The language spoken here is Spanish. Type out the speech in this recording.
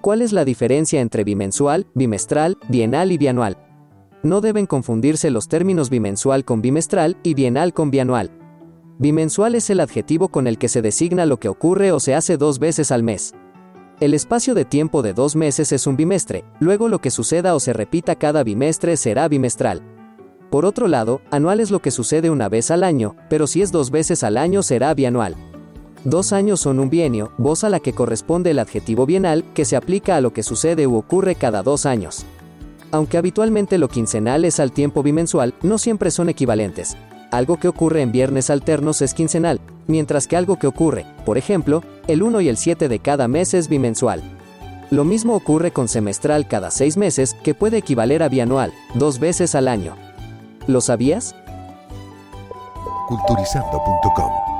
¿Cuál es la diferencia entre bimensual, bimestral, bienal y bianual? No deben confundirse los términos bimensual con bimestral y bienal con bianual. Bimensual es el adjetivo con el que se designa lo que ocurre o se hace dos veces al mes. El espacio de tiempo de dos meses es un bimestre, luego lo que suceda o se repita cada bimestre será bimestral. Por otro lado, anual es lo que sucede una vez al año, pero si es dos veces al año será bianual. Dos años son un bienio, voz a la que corresponde el adjetivo bienal, que se aplica a lo que sucede u ocurre cada dos años. Aunque habitualmente lo quincenal es al tiempo bimensual, no siempre son equivalentes. Algo que ocurre en viernes alternos es quincenal, mientras que algo que ocurre, por ejemplo, el 1 y el 7 de cada mes es bimensual. Lo mismo ocurre con semestral cada seis meses, que puede equivaler a bianual, dos veces al año. ¿Lo sabías? Culturizando.com